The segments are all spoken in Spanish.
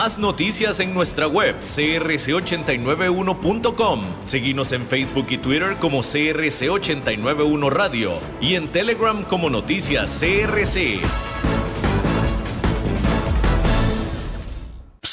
Más noticias en nuestra web crc891.com. Seguimos en Facebook y Twitter como CRC891 Radio y en Telegram como Noticias CRC.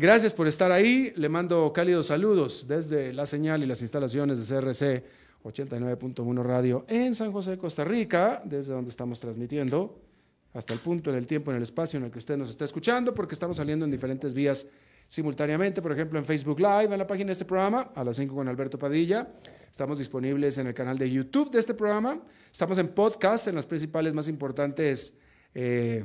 Gracias por estar ahí. Le mando cálidos saludos desde la señal y las instalaciones de CRC 89.1 Radio en San José, Costa Rica, desde donde estamos transmitiendo hasta el punto, en el tiempo, en el espacio en el que usted nos está escuchando, porque estamos saliendo en diferentes vías simultáneamente, por ejemplo en Facebook Live, en la página de este programa, a las 5 con Alberto Padilla. Estamos disponibles en el canal de YouTube de este programa. Estamos en podcast en las principales más importantes eh,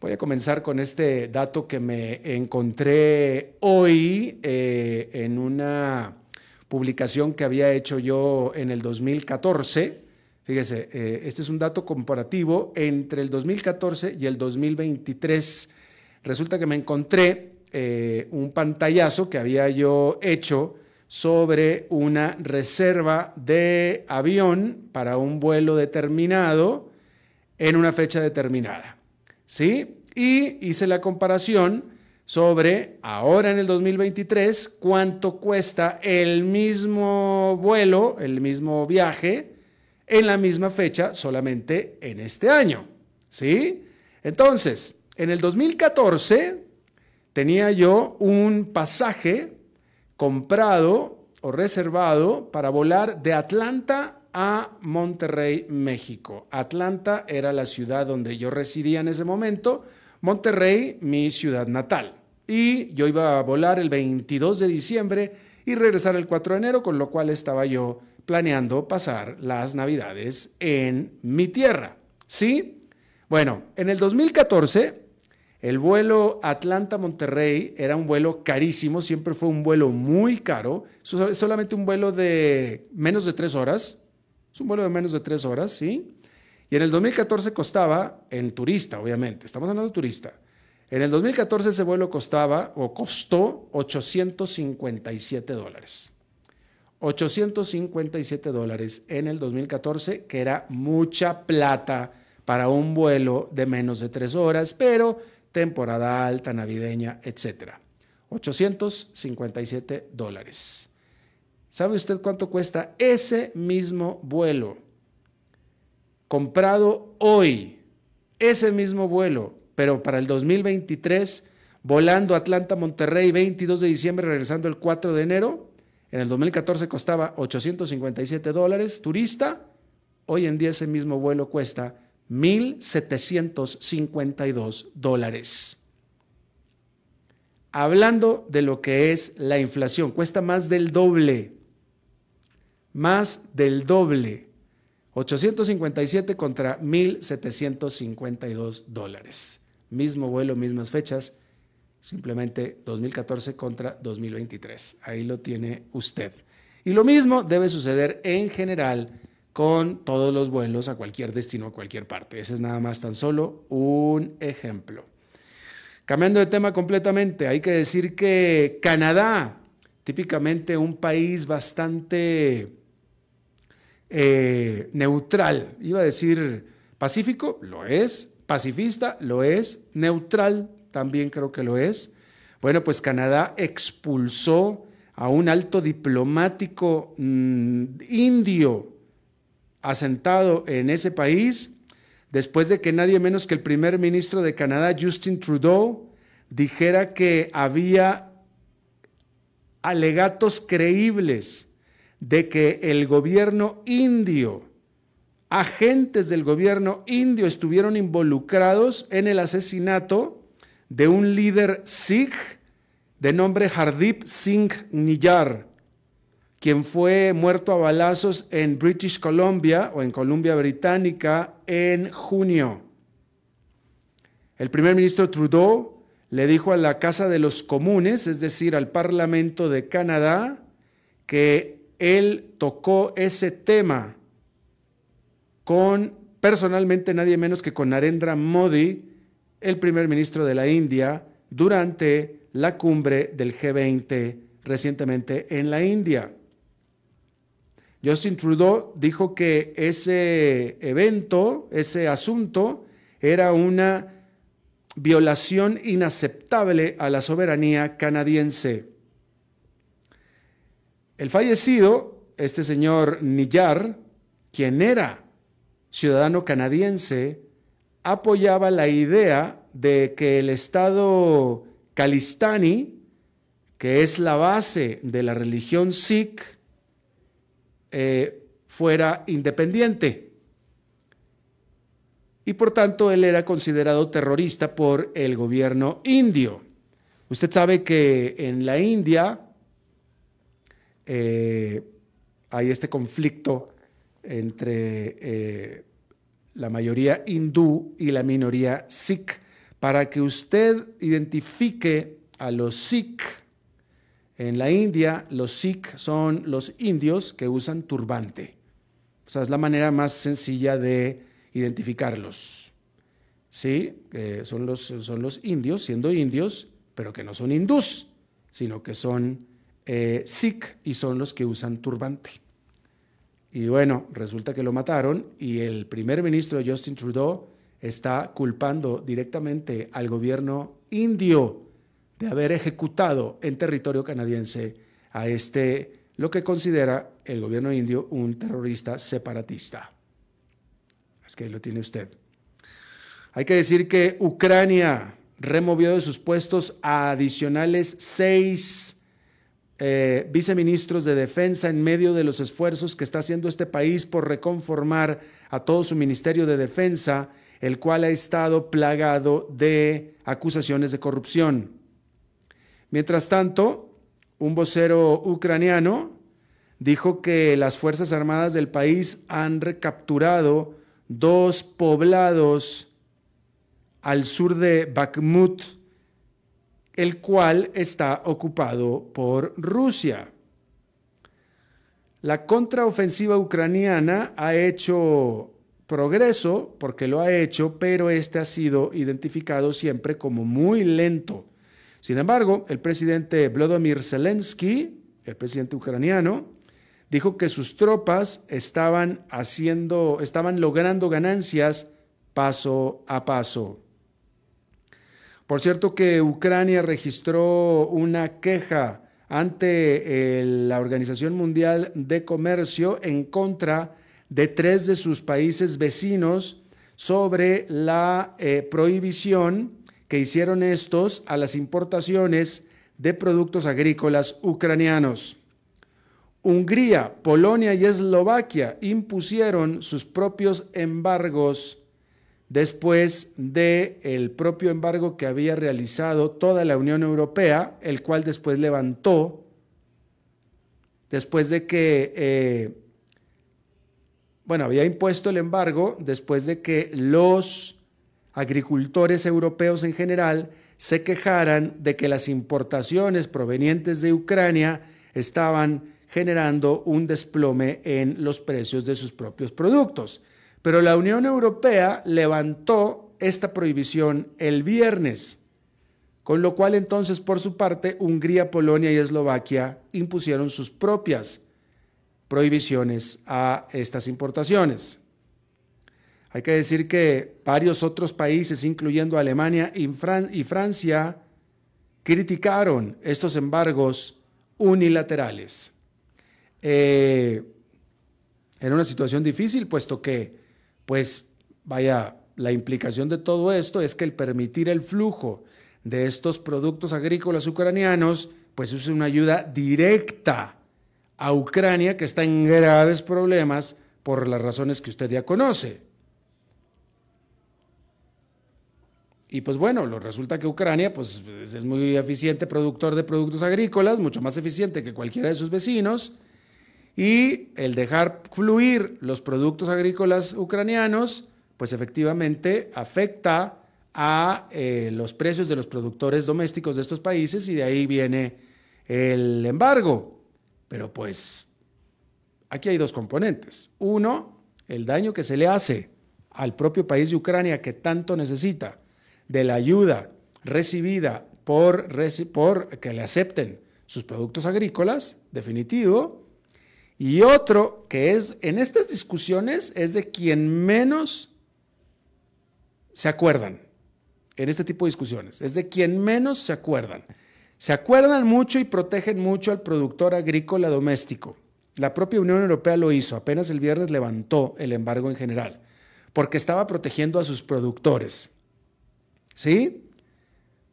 Voy a comenzar con este dato que me encontré hoy eh, en una publicación que había hecho yo en el 2014. Fíjese, eh, este es un dato comparativo entre el 2014 y el 2023. Resulta que me encontré eh, un pantallazo que había yo hecho sobre una reserva de avión para un vuelo determinado en una fecha determinada. ¿Sí? Y hice la comparación sobre ahora en el 2023 cuánto cuesta el mismo vuelo, el mismo viaje en la misma fecha solamente en este año, ¿sí? Entonces, en el 2014 tenía yo un pasaje comprado o reservado para volar de Atlanta a Monterrey, México. Atlanta era la ciudad donde yo residía en ese momento, Monterrey mi ciudad natal. Y yo iba a volar el 22 de diciembre y regresar el 4 de enero, con lo cual estaba yo planeando pasar las navidades en mi tierra. ¿Sí? Bueno, en el 2014 el vuelo Atlanta-Monterrey era un vuelo carísimo, siempre fue un vuelo muy caro, solamente un vuelo de menos de tres horas, es un vuelo de menos de tres horas, ¿sí? Y en el 2014 costaba, en turista, obviamente, estamos hablando de turista. En el 2014 ese vuelo costaba o costó 857 dólares. 857 dólares en el 2014, que era mucha plata para un vuelo de menos de tres horas, pero temporada alta, navideña, etc. 857 dólares. ¿Sabe usted cuánto cuesta ese mismo vuelo? Comprado hoy, ese mismo vuelo, pero para el 2023, volando Atlanta-Monterrey 22 de diciembre, regresando el 4 de enero. En el 2014 costaba 857 dólares turista. Hoy en día ese mismo vuelo cuesta 1.752 dólares. Hablando de lo que es la inflación, cuesta más del doble más del doble. 857 contra 1.752 dólares. Mismo vuelo, mismas fechas, simplemente 2014 contra 2023. Ahí lo tiene usted. Y lo mismo debe suceder en general con todos los vuelos a cualquier destino, a cualquier parte. Ese es nada más tan solo un ejemplo. Cambiando de tema completamente, hay que decir que Canadá, típicamente un país bastante eh, neutral, iba a decir Pacífico lo es, pacifista lo es, neutral también creo que lo es. Bueno, pues Canadá expulsó a un alto diplomático mm, indio asentado en ese país después de que nadie menos que el primer ministro de Canadá, Justin Trudeau, dijera que había alegatos creíbles de que el gobierno indio, agentes del gobierno indio estuvieron involucrados en el asesinato de un líder sikh de nombre Hardip Singh Niyar, quien fue muerto a balazos en British Columbia o en Columbia Británica en junio. El primer ministro Trudeau le dijo a la Casa de los Comunes, es decir, al Parlamento de Canadá, que él tocó ese tema con personalmente nadie menos que con Narendra Modi, el primer ministro de la India, durante la cumbre del G20 recientemente en la India. Justin Trudeau dijo que ese evento, ese asunto, era una violación inaceptable a la soberanía canadiense. El fallecido, este señor Niyar, quien era ciudadano canadiense, apoyaba la idea de que el Estado Kalistani, que es la base de la religión Sikh, eh, fuera independiente. Y por tanto él era considerado terrorista por el gobierno indio. Usted sabe que en la India eh, hay este conflicto entre eh, la mayoría hindú y la minoría sikh. Para que usted identifique a los sikh, en la India, los Sikh son los indios que usan turbante. O sea, es la manera más sencilla de identificarlos. ¿Sí? son, los, son los indios, siendo indios, pero que no son hindús, sino que son eh, y son los que usan turbante. Y bueno, resulta que lo mataron y el primer ministro Justin Trudeau está culpando directamente al gobierno indio de haber ejecutado en territorio canadiense a este, lo que considera el gobierno indio un terrorista separatista. Es que ahí lo tiene usted. Hay que decir que Ucrania removió de sus puestos a adicionales seis eh, viceministros de defensa en medio de los esfuerzos que está haciendo este país por reconformar a todo su ministerio de defensa, el cual ha estado plagado de acusaciones de corrupción. Mientras tanto, un vocero ucraniano dijo que las Fuerzas Armadas del país han recapturado dos poblados al sur de Bakhmut, el cual está ocupado por Rusia. La contraofensiva ucraniana ha hecho progreso, porque lo ha hecho, pero este ha sido identificado siempre como muy lento. Sin embargo, el presidente Vladimir Zelensky, el presidente ucraniano, dijo que sus tropas estaban haciendo, estaban logrando ganancias paso a paso. Por cierto que Ucrania registró una queja ante la Organización Mundial de Comercio en contra de tres de sus países vecinos sobre la eh, prohibición que hicieron estos a las importaciones de productos agrícolas ucranianos. Hungría, Polonia y Eslovaquia impusieron sus propios embargos después del el propio embargo que había realizado toda la Unión Europea, el cual después levantó, después de que, eh, bueno, había impuesto el embargo después de que los agricultores europeos en general se quejaran de que las importaciones provenientes de Ucrania estaban generando un desplome en los precios de sus propios productos. Pero la Unión Europea levantó esta prohibición el viernes, con lo cual entonces por su parte Hungría, Polonia y Eslovaquia impusieron sus propias prohibiciones a estas importaciones. Hay que decir que varios otros países, incluyendo Alemania y, Francia, criticaron estos embargos unilaterales. Eh, en una situación difícil, puesto que, pues, vaya, la implicación de todo esto es que el permitir el flujo de estos productos agrícolas ucranianos, pues es una ayuda directa a Ucrania que está en graves problemas por las razones que usted ya conoce. Y pues bueno, resulta que Ucrania pues, es muy eficiente productor de productos agrícolas, mucho más eficiente que cualquiera de sus vecinos, y el dejar fluir los productos agrícolas ucranianos, pues efectivamente afecta a eh, los precios de los productores domésticos de estos países y de ahí viene el embargo. Pero pues aquí hay dos componentes. Uno, el daño que se le hace al propio país de Ucrania que tanto necesita de la ayuda recibida por, por que le acepten sus productos agrícolas, definitivo. Y otro que es, en estas discusiones, es de quien menos se acuerdan, en este tipo de discusiones, es de quien menos se acuerdan. Se acuerdan mucho y protegen mucho al productor agrícola doméstico. La propia Unión Europea lo hizo, apenas el viernes levantó el embargo en general, porque estaba protegiendo a sus productores. ¿Sí?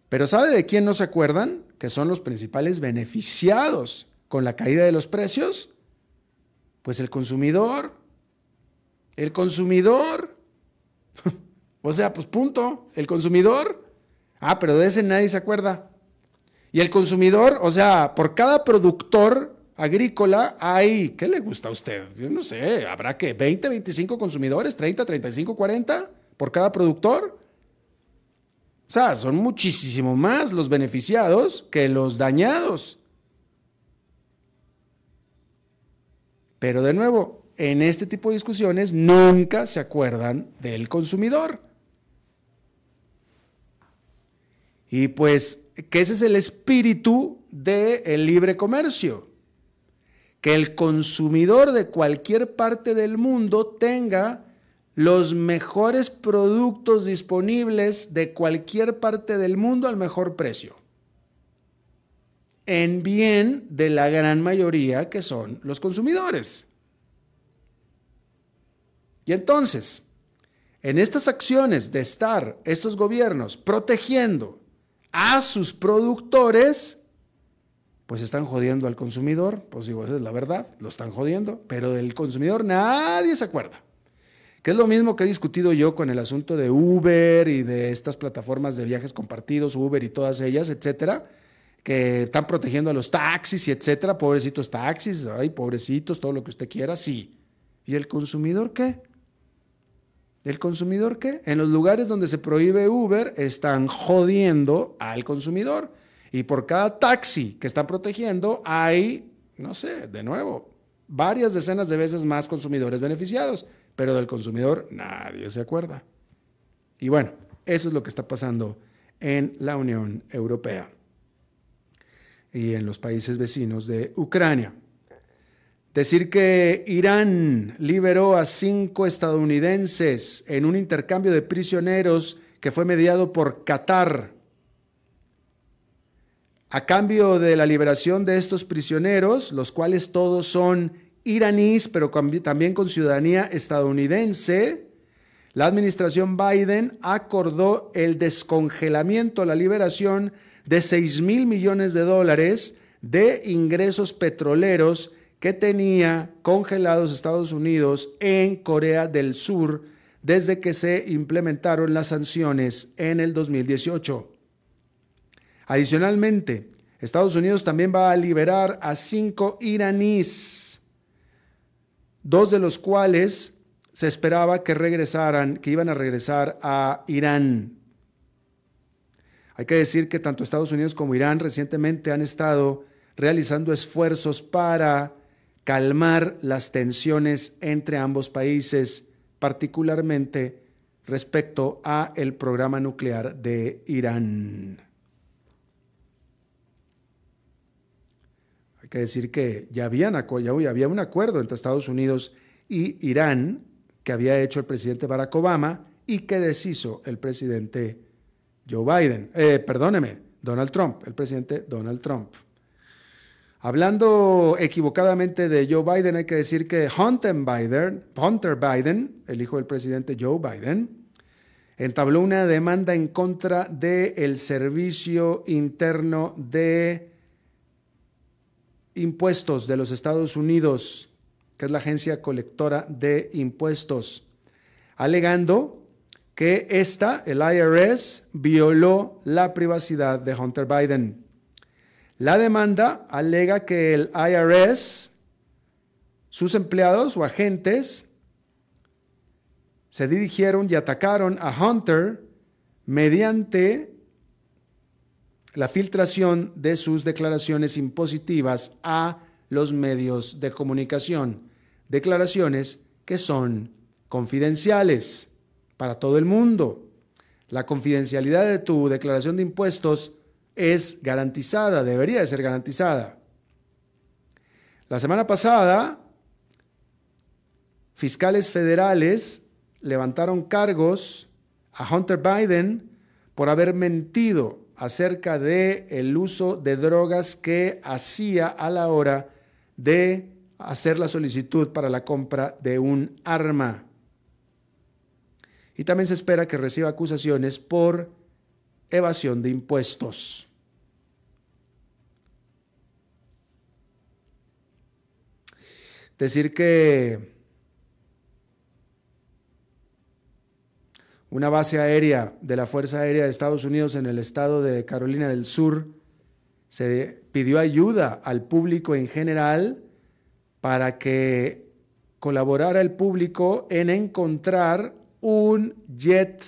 Pero ¿sabe de quién no se acuerdan? Que son los principales beneficiados con la caída de los precios. Pues el consumidor. El consumidor. o sea, pues punto. El consumidor. Ah, pero de ese nadie se acuerda. Y el consumidor, o sea, por cada productor agrícola hay, ¿qué le gusta a usted? Yo no sé, habrá que 20, 25 consumidores, 30, 35, 40 por cada productor. O sea, son muchísimo más los beneficiados que los dañados. Pero de nuevo, en este tipo de discusiones nunca se acuerdan del consumidor. Y pues que ese es el espíritu del libre comercio. Que el consumidor de cualquier parte del mundo tenga los mejores productos disponibles de cualquier parte del mundo al mejor precio. En bien de la gran mayoría que son los consumidores. Y entonces, en estas acciones de estar estos gobiernos protegiendo a sus productores, pues están jodiendo al consumidor. Pues digo, esa es la verdad, lo están jodiendo, pero del consumidor nadie se acuerda que es lo mismo que he discutido yo con el asunto de Uber y de estas plataformas de viajes compartidos, Uber y todas ellas, etcétera, que están protegiendo a los taxis y etcétera, pobrecitos taxis, ay, pobrecitos, todo lo que usted quiera, sí. ¿Y el consumidor qué? ¿El consumidor qué? En los lugares donde se prohíbe Uber están jodiendo al consumidor. Y por cada taxi que están protegiendo hay, no sé, de nuevo, varias decenas de veces más consumidores beneficiados pero del consumidor nadie se acuerda. Y bueno, eso es lo que está pasando en la Unión Europea y en los países vecinos de Ucrania. Decir que Irán liberó a cinco estadounidenses en un intercambio de prisioneros que fue mediado por Qatar. A cambio de la liberación de estos prisioneros, los cuales todos son iraníes, pero también con ciudadanía estadounidense, la administración Biden acordó el descongelamiento, la liberación de 6 mil millones de dólares de ingresos petroleros que tenía congelados Estados Unidos en Corea del Sur desde que se implementaron las sanciones en el 2018. Adicionalmente, Estados Unidos también va a liberar a cinco iraníes dos de los cuales se esperaba que regresaran, que iban a regresar a Irán. Hay que decir que tanto Estados Unidos como Irán recientemente han estado realizando esfuerzos para calmar las tensiones entre ambos países, particularmente respecto a el programa nuclear de Irán. Hay que decir que ya, ya había un acuerdo entre Estados Unidos y Irán que había hecho el presidente Barack Obama y que deshizo el presidente Joe Biden, eh, perdóneme, Donald Trump, el presidente Donald Trump. Hablando equivocadamente de Joe Biden, hay que decir que Hunter Biden, Hunter Biden, el hijo del presidente Joe Biden, entabló una demanda en contra del Servicio Interno de Impuestos de los Estados Unidos, que es la agencia colectora de impuestos, alegando que esta, el IRS, violó la privacidad de Hunter Biden. La demanda alega que el IRS, sus empleados o agentes, se dirigieron y atacaron a Hunter mediante la filtración de sus declaraciones impositivas a los medios de comunicación. Declaraciones que son confidenciales para todo el mundo. La confidencialidad de tu declaración de impuestos es garantizada, debería de ser garantizada. La semana pasada, fiscales federales levantaron cargos a Hunter Biden por haber mentido acerca de el uso de drogas que hacía a la hora de hacer la solicitud para la compra de un arma. Y también se espera que reciba acusaciones por evasión de impuestos. Decir que una base aérea de la Fuerza Aérea de Estados Unidos en el estado de Carolina del Sur se pidió ayuda al público en general para que colaborara el público en encontrar un jet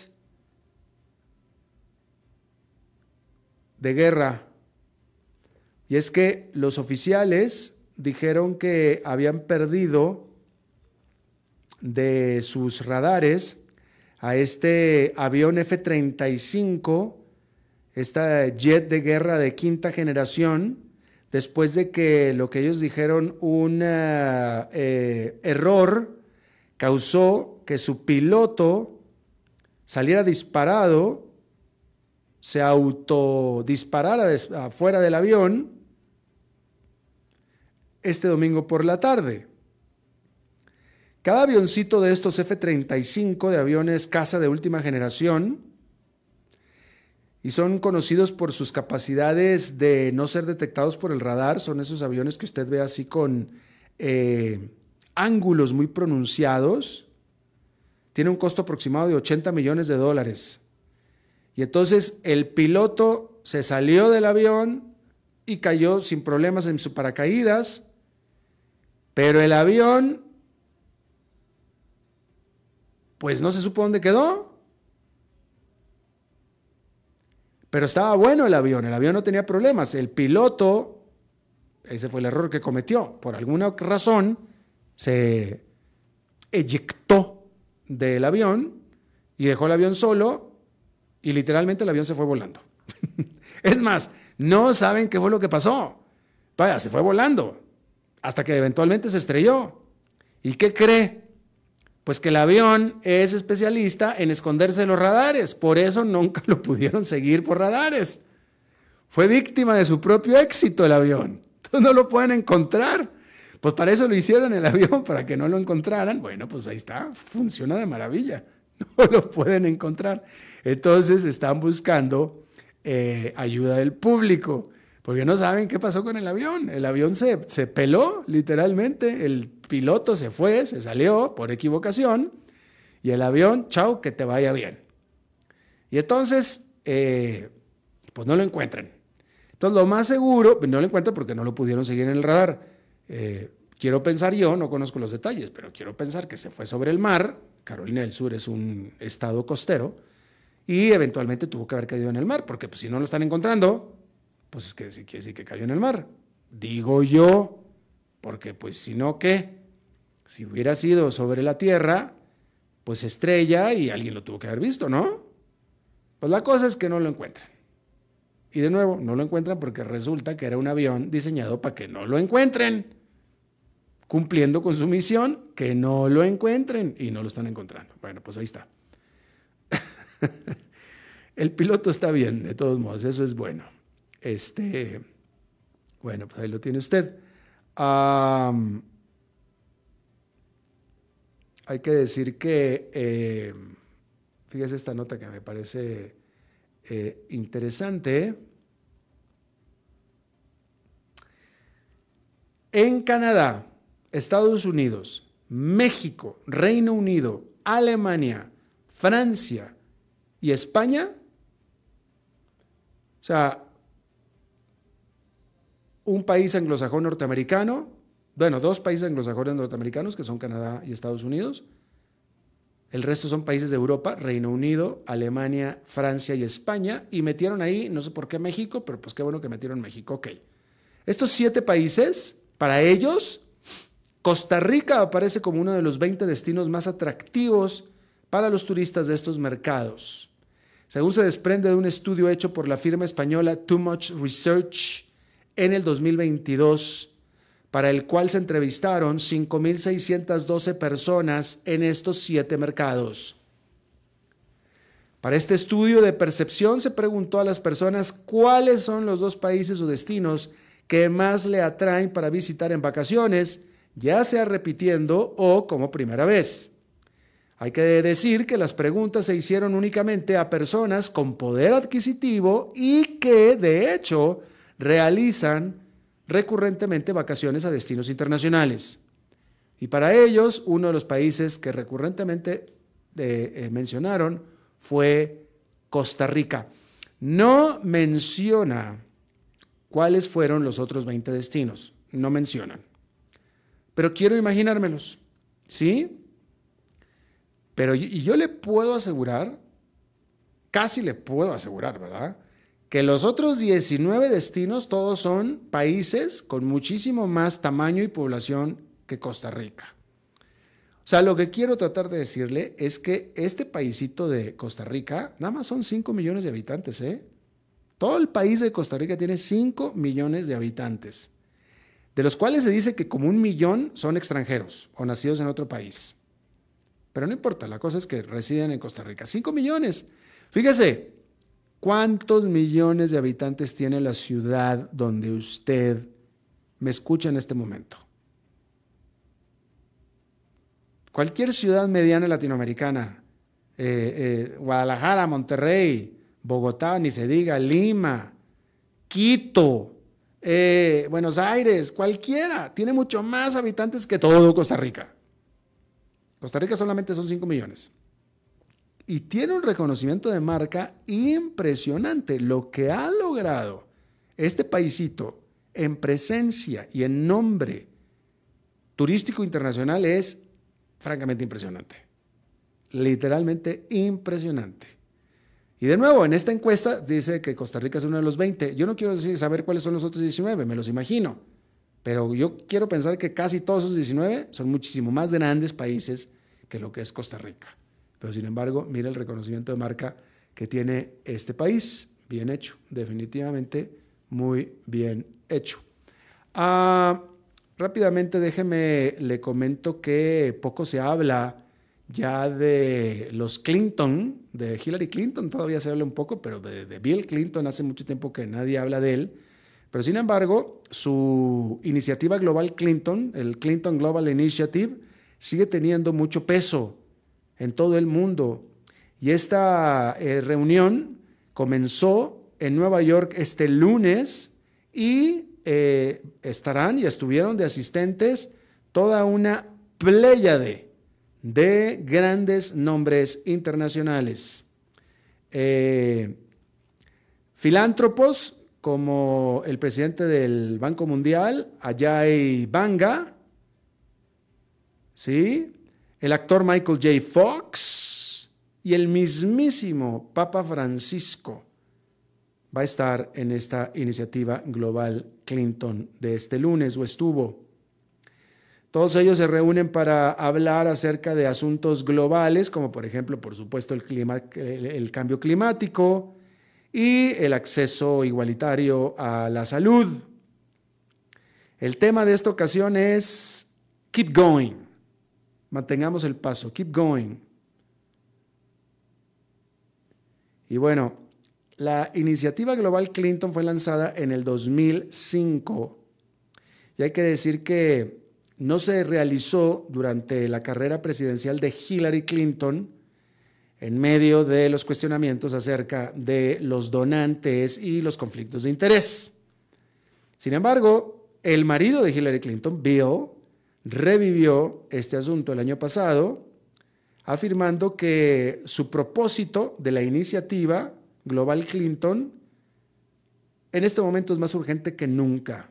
de guerra. Y es que los oficiales dijeron que habían perdido de sus radares a este avión F-35, esta jet de guerra de quinta generación, después de que lo que ellos dijeron un eh, error causó que su piloto saliera disparado se autodisparara afuera del avión este domingo por la tarde. Cada avioncito de estos F-35, de aviones casa de última generación, y son conocidos por sus capacidades de no ser detectados por el radar, son esos aviones que usted ve así con eh, ángulos muy pronunciados, tiene un costo aproximado de 80 millones de dólares. Y entonces el piloto se salió del avión y cayó sin problemas en su paracaídas, pero el avión, pues no se supo dónde quedó. Pero estaba bueno el avión, el avión no tenía problemas. El piloto, ese fue el error que cometió, por alguna razón se eyectó del avión y dejó el avión solo y literalmente el avión se fue volando. es más, no saben qué fue lo que pasó. Vaya, se fue volando hasta que eventualmente se estrelló. ¿Y qué cree? Pues que el avión es especialista en esconderse de los radares, por eso nunca lo pudieron seguir por radares. Fue víctima de su propio éxito el avión. Entonces no lo pueden encontrar. Pues para eso lo hicieron el avión, para que no lo encontraran. Bueno, pues ahí está, funciona de maravilla. No lo pueden encontrar. Entonces están buscando eh, ayuda del público, porque no saben qué pasó con el avión. El avión se, se peló, literalmente. El piloto se fue, se salió por equivocación, y el avión, chao, que te vaya bien. Y entonces, eh, pues no lo encuentran. Entonces, lo más seguro, no lo encuentran porque no lo pudieron seguir en el radar. Eh, quiero pensar yo, no conozco los detalles, pero quiero pensar que se fue sobre el mar. Carolina del Sur es un estado costero y eventualmente tuvo que haber caído en el mar, porque pues, si no lo están encontrando, pues es que quiere decir que cayó en el mar. Digo yo, porque pues si no, ¿qué? Si hubiera sido sobre la tierra, pues estrella y alguien lo tuvo que haber visto, ¿no? Pues la cosa es que no lo encuentran. Y de nuevo, no lo encuentran porque resulta que era un avión diseñado para que no lo encuentren. Cumpliendo con su misión, que no lo encuentren y no lo están encontrando. Bueno, pues ahí está. El piloto está bien, de todos modos, eso es bueno. Este, bueno, pues ahí lo tiene usted. hay que decir que, eh, fíjese esta nota que me parece eh, interesante. En Canadá, Estados Unidos, México, Reino Unido, Alemania, Francia y España, o sea, un país anglosajón norteamericano, bueno, dos países anglosajones norteamericanos que son Canadá y Estados Unidos, el resto son países de Europa, Reino Unido, Alemania, Francia y España, y metieron ahí, no sé por qué México, pero pues qué bueno que metieron México, ok. Estos siete países, para ellos, Costa Rica aparece como uno de los 20 destinos más atractivos para los turistas de estos mercados. Según se desprende de un estudio hecho por la firma española Too Much Research en el 2022, para el cual se entrevistaron 5.612 personas en estos siete mercados. Para este estudio de percepción se preguntó a las personas cuáles son los dos países o destinos que más le atraen para visitar en vacaciones, ya sea repitiendo o como primera vez. Hay que decir que las preguntas se hicieron únicamente a personas con poder adquisitivo y que, de hecho, realizan recurrentemente vacaciones a destinos internacionales. Y para ellos, uno de los países que recurrentemente eh, eh, mencionaron fue Costa Rica. No menciona cuáles fueron los otros 20 destinos, no mencionan. Pero quiero imaginármelos, ¿sí? Pero y yo le puedo asegurar, casi le puedo asegurar, ¿verdad? que los otros 19 destinos todos son países con muchísimo más tamaño y población que Costa Rica. O sea, lo que quiero tratar de decirle es que este paísito de Costa Rica, nada más son 5 millones de habitantes, ¿eh? Todo el país de Costa Rica tiene 5 millones de habitantes, de los cuales se dice que como un millón son extranjeros o nacidos en otro país. Pero no importa, la cosa es que residen en Costa Rica. 5 millones. Fíjese, ¿Cuántos millones de habitantes tiene la ciudad donde usted me escucha en este momento? Cualquier ciudad mediana latinoamericana, eh, eh, Guadalajara, Monterrey, Bogotá, ni se diga, Lima, Quito, eh, Buenos Aires, cualquiera, tiene mucho más habitantes que todo Costa Rica. Costa Rica solamente son 5 millones y tiene un reconocimiento de marca impresionante. Lo que ha logrado este paisito en presencia y en nombre turístico internacional es francamente impresionante. Literalmente impresionante. Y de nuevo, en esta encuesta dice que Costa Rica es uno de los 20. Yo no quiero decir saber cuáles son los otros 19, me los imagino. Pero yo quiero pensar que casi todos esos 19 son muchísimo más grandes países que lo que es Costa Rica. Pero sin embargo, mira el reconocimiento de marca que tiene este país. Bien hecho, definitivamente muy bien hecho. Ah, rápidamente déjeme, le comento que poco se habla ya de los Clinton, de Hillary Clinton, todavía se habla un poco, pero de, Bill Clinton hace mucho tiempo que nadie habla de él. Pero sin embargo, su iniciativa global Clinton, el Clinton Global Initiative, sigue teniendo mucho peso en todo el mundo. Y esta eh, reunión comenzó en Nueva York este lunes y eh, estarán y estuvieron de asistentes toda una pléyade de grandes nombres internacionales. Eh, filántropos como el presidente del Banco Mundial, Ajay Banga, ¿sí? el actor Michael J. Fox y el mismísimo Papa Francisco va a estar en esta iniciativa global Clinton de este lunes o estuvo. Todos ellos se reúnen para hablar acerca de asuntos globales, como por ejemplo, por supuesto, el, clima, el cambio climático y el acceso igualitario a la salud. El tema de esta ocasión es keep going. Mantengamos el paso, keep going. Y bueno, la iniciativa global Clinton fue lanzada en el 2005 y hay que decir que no se realizó durante la carrera presidencial de Hillary Clinton en medio de los cuestionamientos acerca de los donantes y los conflictos de interés. Sin embargo, el marido de Hillary Clinton, Bill, revivió este asunto el año pasado, afirmando que su propósito de la iniciativa Global Clinton en este momento es más urgente que nunca.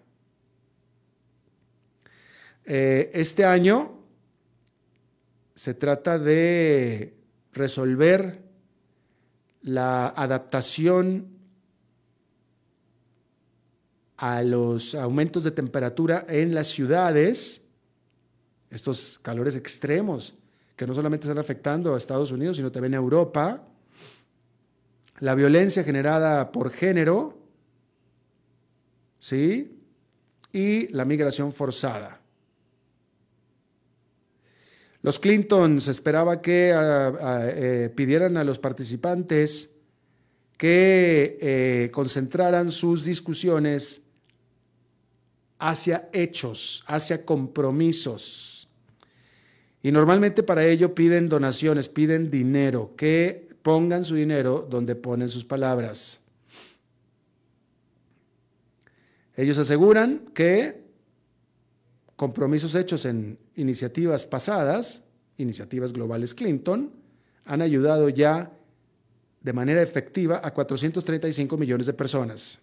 Eh, este año se trata de resolver la adaptación a los aumentos de temperatura en las ciudades, estos calores extremos que no solamente están afectando a Estados Unidos, sino también a Europa, la violencia generada por género, ¿sí? Y la migración forzada. Los Clinton se esperaba que eh, pidieran a los participantes que eh, concentraran sus discusiones hacia hechos, hacia compromisos. Y normalmente para ello piden donaciones, piden dinero, que pongan su dinero donde ponen sus palabras. Ellos aseguran que compromisos hechos en iniciativas pasadas, iniciativas globales Clinton, han ayudado ya de manera efectiva a 435 millones de personas.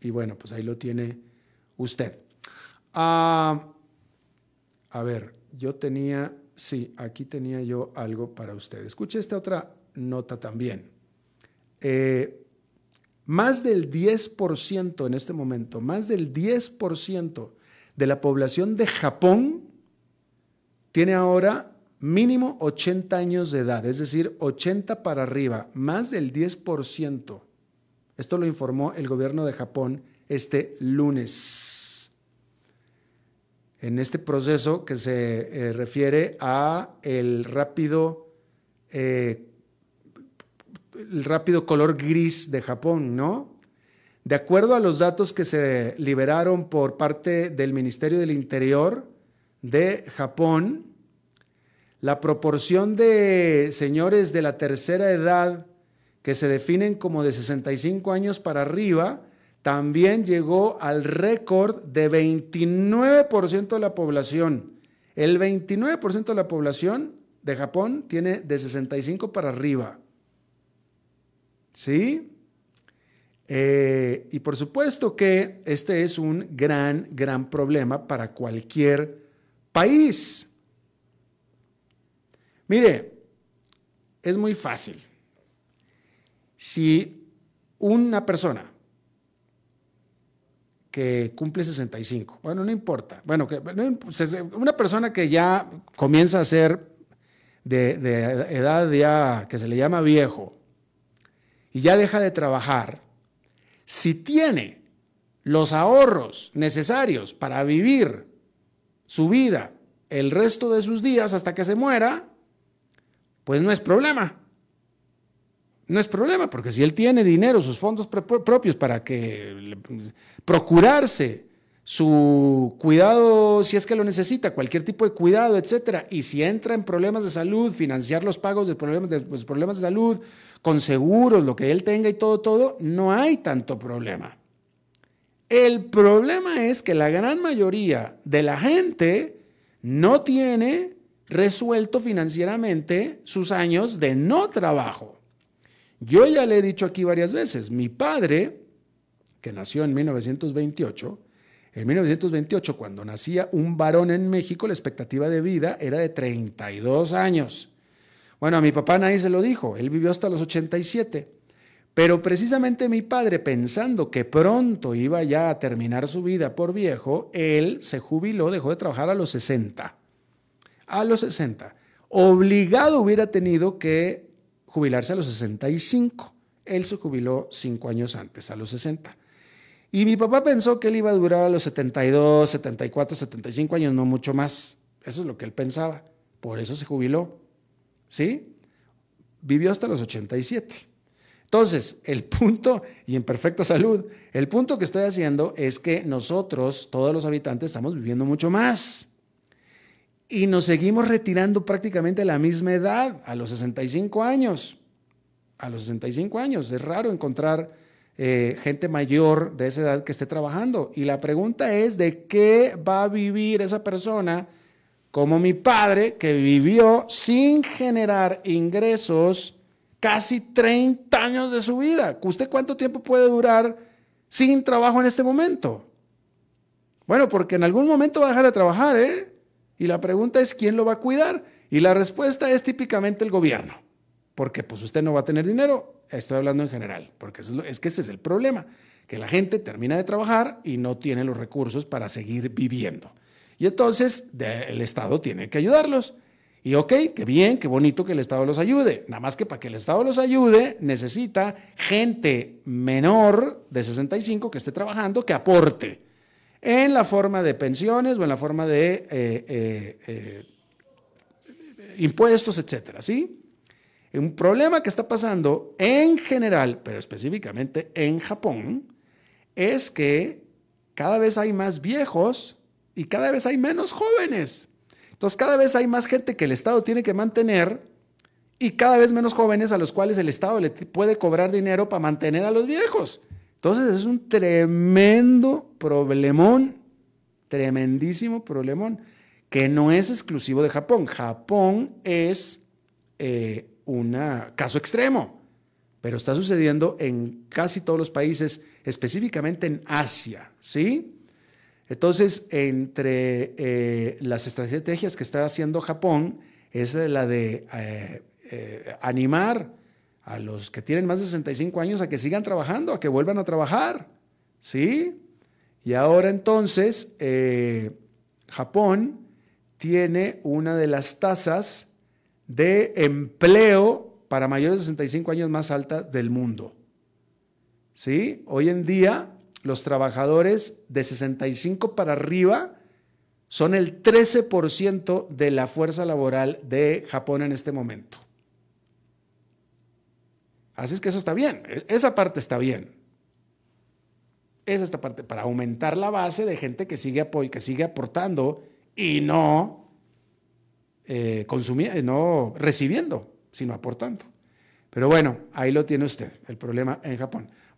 Y bueno, pues ahí lo tiene usted. Ah, a ver, yo tenía, sí, aquí tenía yo algo para usted. Escuche esta otra nota también. Eh, más del 10% en este momento, más del 10% de la población de Japón tiene ahora mínimo 80 años de edad, es decir, 80 para arriba, más del 10%. Esto lo informó el gobierno de Japón este lunes. En este proceso que se eh, refiere a el rápido, eh, el rápido color gris de Japón, ¿no? De acuerdo a los datos que se liberaron por parte del Ministerio del Interior de Japón, la proporción de señores de la tercera edad que se definen como de 65 años para arriba, también llegó al récord de 29% de la población. El 29% de la población de Japón tiene de 65 para arriba. ¿Sí? Eh, y por supuesto que este es un gran, gran problema para cualquier país. Mire, es muy fácil. Si una persona que cumple 65, bueno, no importa, bueno, que, una persona que ya comienza a ser de, de edad ya que se le llama viejo y ya deja de trabajar, si tiene los ahorros necesarios para vivir su vida el resto de sus días hasta que se muera, pues no es problema. No es problema, porque si él tiene dinero, sus fondos propios para que procurarse su cuidado, si es que lo necesita, cualquier tipo de cuidado, etcétera, y si entra en problemas de salud, financiar los pagos de problemas de, pues, problemas de salud, con seguros, lo que él tenga y todo, todo, no hay tanto problema. El problema es que la gran mayoría de la gente no tiene resuelto financieramente sus años de no trabajo. Yo ya le he dicho aquí varias veces, mi padre, que nació en 1928, en 1928, cuando nacía un varón en México, la expectativa de vida era de 32 años. Bueno, a mi papá nadie se lo dijo, él vivió hasta los 87. Pero precisamente mi padre, pensando que pronto iba ya a terminar su vida por viejo, él se jubiló, dejó de trabajar a los 60. A los 60. Obligado hubiera tenido que jubilarse a los 65. Él se jubiló cinco años antes, a los 60. Y mi papá pensó que él iba a durar a los 72, 74, 75 años, no mucho más. Eso es lo que él pensaba. Por eso se jubiló. ¿Sí? Vivió hasta los 87. Entonces, el punto, y en perfecta salud, el punto que estoy haciendo es que nosotros, todos los habitantes, estamos viviendo mucho más. Y nos seguimos retirando prácticamente a la misma edad, a los 65 años. A los 65 años. Es raro encontrar eh, gente mayor de esa edad que esté trabajando. Y la pregunta es de qué va a vivir esa persona como mi padre que vivió sin generar ingresos casi 30 años de su vida. ¿Usted cuánto tiempo puede durar sin trabajo en este momento? Bueno, porque en algún momento va a dejar de trabajar, ¿eh? Y la pregunta es, ¿quién lo va a cuidar? Y la respuesta es típicamente el gobierno, porque pues usted no va a tener dinero Estoy hablando en general, porque es, que ese es el problema, que la gente termina de trabajar y no tiene los recursos para seguir viviendo. Y entonces el Estado tiene que ayudarlos. Y ok, qué bien, qué bonito que el Estado los ayude. Nada más que para que el Estado los ayude, necesita gente menor de 65 que esté trabajando, que aporte en la forma de pensiones o en la forma de eh, eh, eh, impuestos, etcétera, ¿sí? Un problema que está pasando en general, pero específicamente en Japón, es que cada vez hay más viejos y cada vez hay menos jóvenes. Entonces, cada vez hay más gente que el Estado tiene que mantener y cada vez menos jóvenes a los cuales el Estado le puede cobrar dinero para mantener a los viejos. Entonces, es un tremendo problemón, tremendísimo problemón, que no es exclusivo de Japón. Japón es eh, un caso extremo, pero está sucediendo en casi todos los países, específicamente en Asia, ¿sí? Entonces, entre eh, las estrategias que está haciendo Japón es la de eh, eh, animar a los que tienen más de 65 años a que sigan trabajando, a que vuelvan a trabajar, ¿sí? Y ahora entonces, Japón tiene una de las tasas de empleo para mayores de 65 años más alta del mundo. ¿Sí? Hoy en día, los trabajadores de 65 para arriba son el 13% de la fuerza laboral de Japón en este momento. Así es que eso está bien, e-, esa parte está bien. Es esta parte, para aumentar la base de gente que sigue, que sigue aportando y no eh, consumiendo, eh, no recibiendo, sino aportando. Pero bueno, ahí lo tiene usted, el problema en Japón.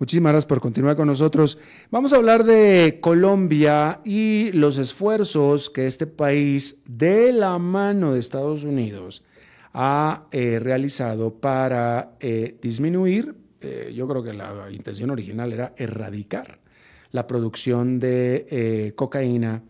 Muchísimas gracias por continuar con nosotros. Vamos a hablar de Colombia y los esfuerzos que este país, de la mano de Estados Unidos, ha eh, realizado para eh, disminuir, eh, yo creo que la intención original era erradicar la producción de cocaína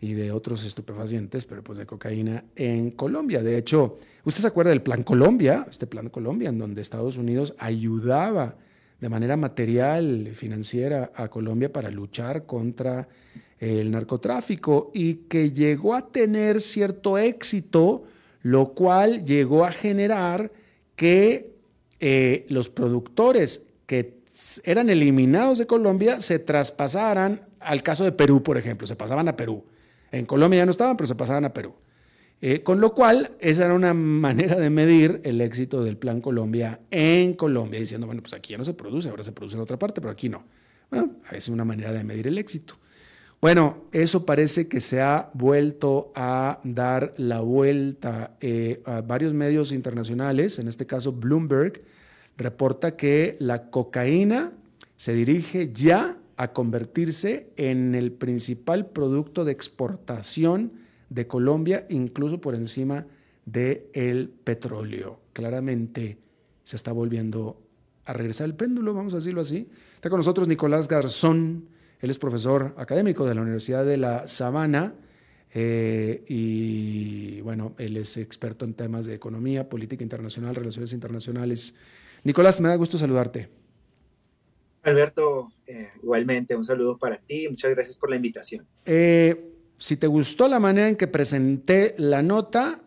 y de otros estupefacientes, pero pues de cocaína en Colombia. De hecho, ¿usted se acuerda del Plan Colombia? Este Plan Colombia, en donde Estados Unidos ayudaba de manera material, financiera a Colombia para luchar contra el narcotráfico y que llegó a tener cierto éxito, lo cual llegó a generar que eh, los productores que eran eliminados de Colombia se traspasaran al caso de Perú, por ejemplo, se pasaban a Perú. En Colombia ya no estaban, pero se pasaban a Perú. Eh, con lo cual, esa era una manera de medir el éxito del Plan Colombia en Colombia, diciendo, bueno, pues aquí ya no se produce, ahora se produce en otra parte, pero aquí no. Bueno, es una manera de medir el éxito. Bueno, eso parece que se ha vuelto a dar la vuelta eh, a varios medios internacionales, en este caso Bloomberg, reporta que la cocaína se dirige ya a convertirse en el principal producto de exportación de Colombia, incluso por encima del el petróleo. Claramente se está volviendo a regresar el péndulo, vamos a decirlo así. Está con nosotros Nicolás Garzón, él es profesor académico de la Universidad de La Sabana eh, y bueno, él es experto en temas de economía, política internacional, relaciones internacionales. Nicolás, me da gusto saludarte. Alberto, eh, igualmente un saludo para ti, muchas gracias por la invitación. Eh, si te gustó la manera en que presenté la nota,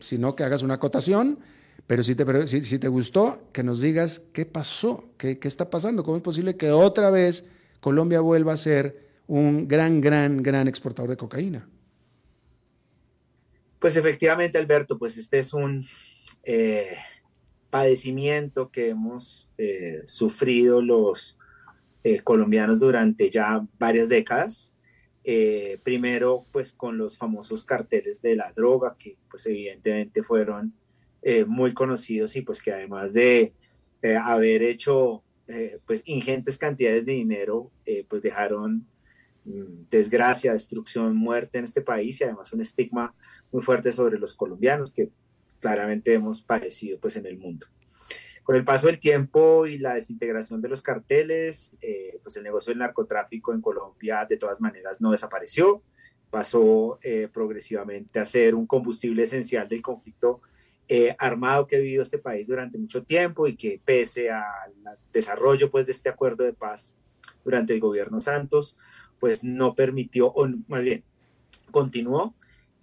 si no que hagas una acotación, pero si te, gustó, que nos digas qué pasó, qué, está pasando, cómo es posible que otra vez Colombia vuelva a ser un gran, gran, gran exportador de cocaína. Pues efectivamente, Alberto, pues este es un eh, padecimiento que hemos eh, sufrido los eh, colombianos durante ya varias décadas. Primero, pues con los famosos carteles de la droga, que pues evidentemente fueron muy conocidos y pues que además de haber hecho eh, pues ingentes cantidades de dinero, eh, pues dejaron mm, desgracia, destrucción, muerte en este país y además un estigma muy fuerte sobre los colombianos que claramente hemos padecido pues en el mundo. Con el paso del tiempo y la desintegración de los carteles, eh, pues el negocio del narcotráfico en Colombia de todas maneras no desapareció, pasó progresivamente a ser un combustible esencial del conflicto eh, armado que ha vivido este país durante mucho tiempo y que pese al desarrollo pues, de este acuerdo de paz durante el gobierno Santos, pues no permitió, o más bien, continuó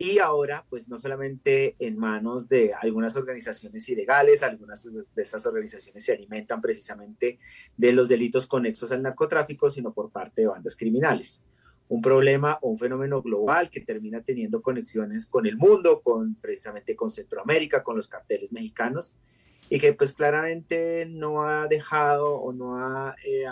y ahora pues no solamente en manos de algunas organizaciones ilegales, algunas de estas organizaciones se alimentan precisamente de los delitos conexos al narcotráfico, sino por parte de bandas criminales. Un problema o un fenómeno global que termina teniendo conexiones con el mundo, con precisamente con Centroamérica, con los carteles mexicanos, y que pues claramente no ha dejado o no ha eh,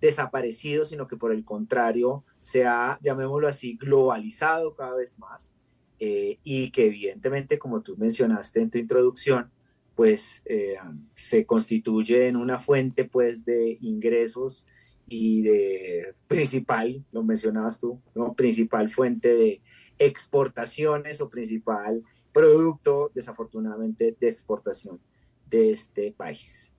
desaparecido, sino que por el contrario se ha, llamémoslo así, globalizado cada vez más, eh, y que evidentemente, como tú mencionaste en tu introducción, pues eh, se constituye en una fuente pues de ingresos y de principal, lo mencionabas tú, ¿no? principal fuente de exportaciones o principal producto, desafortunadamente, de exportación de este país.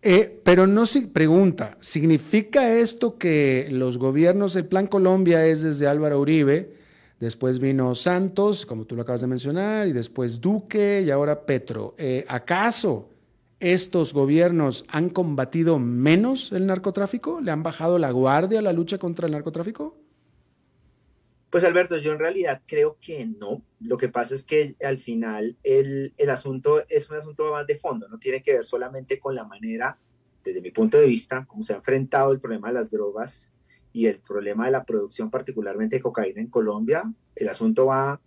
Eh, pero no se pregunta, ¿significa esto que los gobiernos, el Plan Colombia es desde Álvaro Uribe, después vino Santos, como tú lo acabas de mencionar, y después Duque y ahora Petro? Eh, ¿Acaso estos gobiernos han combatido menos el narcotráfico? ¿Le han bajado la guardia a la lucha contra el narcotráfico? Pues Alberto, yo en realidad creo que no. Lo que pasa es que al final el, el, asunto es un asunto más de fondo, no tiene que ver solamente con la manera, desde mi punto de vista, cómo se ha enfrentado el problema de las drogas y el problema de la producción particularmente de cocaína en Colombia. El asunto va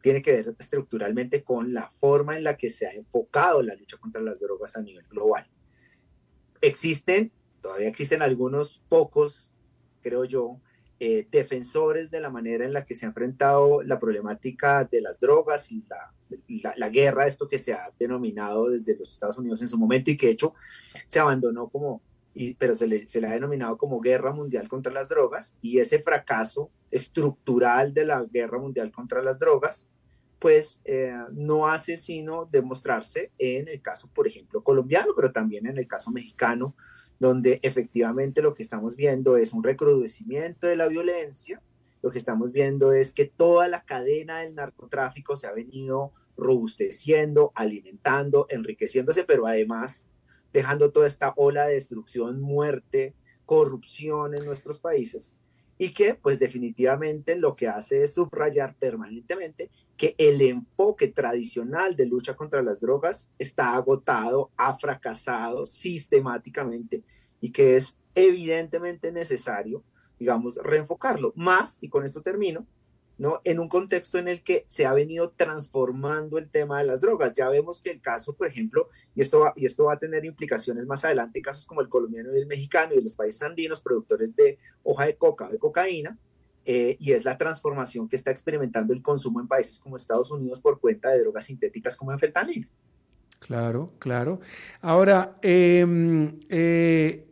tiene que ver estructuralmente con la forma en la que se ha enfocado la lucha contra las drogas a nivel global. Existen, todavía existen algunos pocos, creo yo, eh, defensores de la manera en la que se ha enfrentado la problemática de las drogas y la, la, guerra, esto que se ha denominado desde los Estados Unidos en su momento y que de hecho se abandonó como, pero se le, se le ha denominado como guerra mundial contra las drogas y ese fracaso estructural de la guerra mundial contra las drogas, pues eh, no hace sino demostrarse en el caso, por ejemplo, colombiano, pero también en el caso mexicano, donde efectivamente lo que estamos viendo es un recrudecimiento de la violencia. Lo que estamos viendo es que toda la cadena del narcotráfico se ha venido robusteciendo, alimentando, enriqueciéndose, pero además dejando toda esta ola de destrucción, muerte, corrupción en nuestros países y que pues definitivamente lo que hace es subrayar permanentemente que el enfoque tradicional de lucha contra las drogas está agotado, ha fracasado sistemáticamente y que es evidentemente necesario, digamos, reenfocarlo. Más, y con esto termino, ¿no? En un contexto en el que se ha venido transformando el tema de las drogas. Ya vemos que el caso, por ejemplo, y esto va, y esto va a tener implicaciones más adelante, casos como el colombiano y el mexicano y los países andinos, productores de hoja de coca de cocaína, eh, y es la transformación que está experimentando el consumo en países como Estados Unidos por cuenta de drogas sintéticas como el fentanil. Claro, claro. Ahora, em, eh,